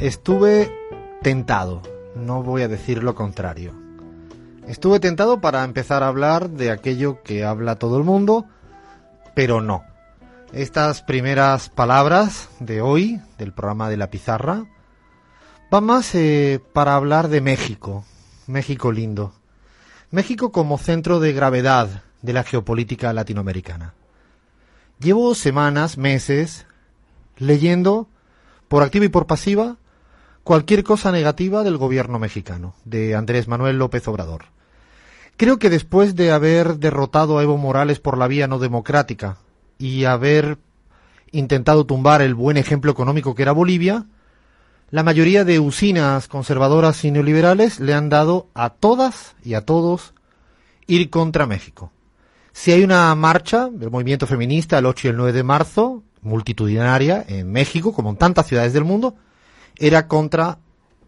Estuve tentado, no voy a decir lo contrario. Estuve tentado para empezar a hablar de aquello que habla todo el mundo, pero no. Estas primeras palabras de hoy, del programa de la pizarra, van más eh, para hablar de México, México lindo. México como centro de gravedad de la geopolítica latinoamericana. Llevo semanas, meses, leyendo, por activa y por pasiva, cualquier cosa negativa del gobierno mexicano, de Andrés Manuel López Obrador. Creo que después de haber derrotado a Evo Morales por la vía no democrática y haber intentado tumbar el buen ejemplo económico que era Bolivia, la mayoría de usinas conservadoras y neoliberales le han dado a todas y a todos ir contra México. Si hay una marcha del movimiento feminista el 8 y el 9 de marzo, multitudinaria en México, como en tantas ciudades del mundo, era contra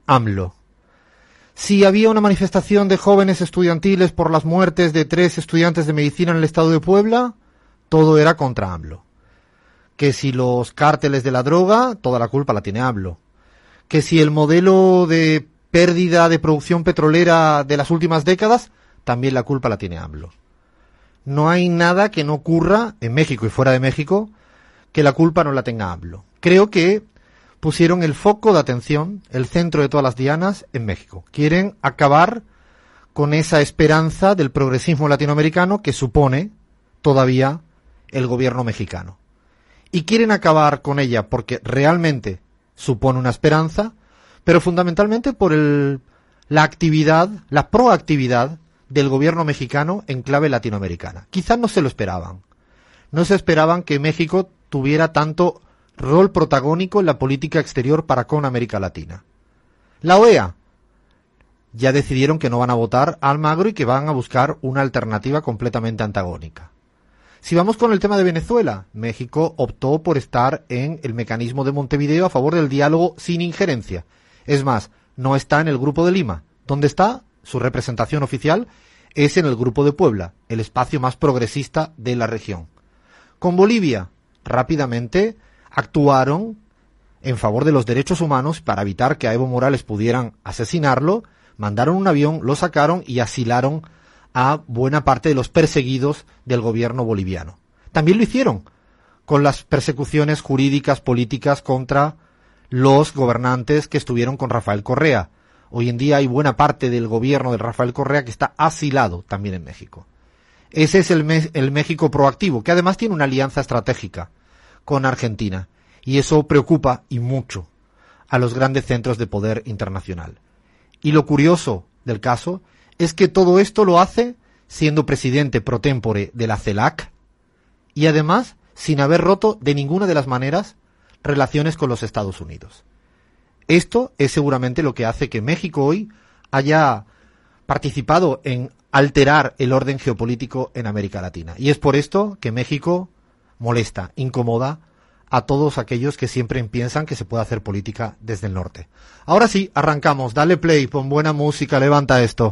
AMLO. Si había una manifestación de jóvenes estudiantiles por las muertes de tres estudiantes de medicina en el estado de Puebla, todo era contra AMLO. Que si los cárteles de la droga, toda la culpa la tiene AMLO que si el modelo de pérdida de producción petrolera de las últimas décadas, también la culpa la tiene AMLO. No hay nada que no ocurra en México y fuera de México que la culpa no la tenga AMLO. Creo que pusieron el foco de atención, el centro de todas las dianas, en México. Quieren acabar con esa esperanza del progresismo latinoamericano que supone todavía el gobierno mexicano. Y quieren acabar con ella porque realmente supone una esperanza, pero fundamentalmente por el, la actividad, la proactividad del gobierno mexicano en clave latinoamericana. Quizás no se lo esperaban. No se esperaban que México tuviera tanto rol protagónico en la política exterior para con América Latina. La OEA ya decidieron que no van a votar a Almagro y que van a buscar una alternativa completamente antagónica. Si vamos con el tema de Venezuela, México optó por estar en el mecanismo de Montevideo a favor del diálogo sin injerencia. Es más, no está en el grupo de Lima. donde está? Su representación oficial es en el grupo de Puebla, el espacio más progresista de la región. Con Bolivia, rápidamente actuaron en favor de los derechos humanos para evitar que a Evo Morales pudieran asesinarlo, mandaron un avión, lo sacaron y asilaron a buena parte de los perseguidos del gobierno boliviano. También lo hicieron con las persecuciones jurídicas políticas contra los gobernantes que estuvieron con Rafael Correa. Hoy en día hay buena parte del gobierno de Rafael Correa que está asilado también en México. Ese es el, el México proactivo, que además tiene una alianza estratégica con Argentina. Y eso preocupa y mucho a los grandes centros de poder internacional. Y lo curioso del caso es que todo esto lo hace siendo presidente pro tempore de la CELAC y además sin haber roto de ninguna de las maneras relaciones con los Estados Unidos. Esto es seguramente lo que hace que México hoy haya participado en alterar el orden geopolítico en América Latina. Y es por esto que México molesta, incomoda a todos aquellos que siempre piensan que se puede hacer política desde el norte. Ahora sí, arrancamos, dale play, pon buena música, levanta esto.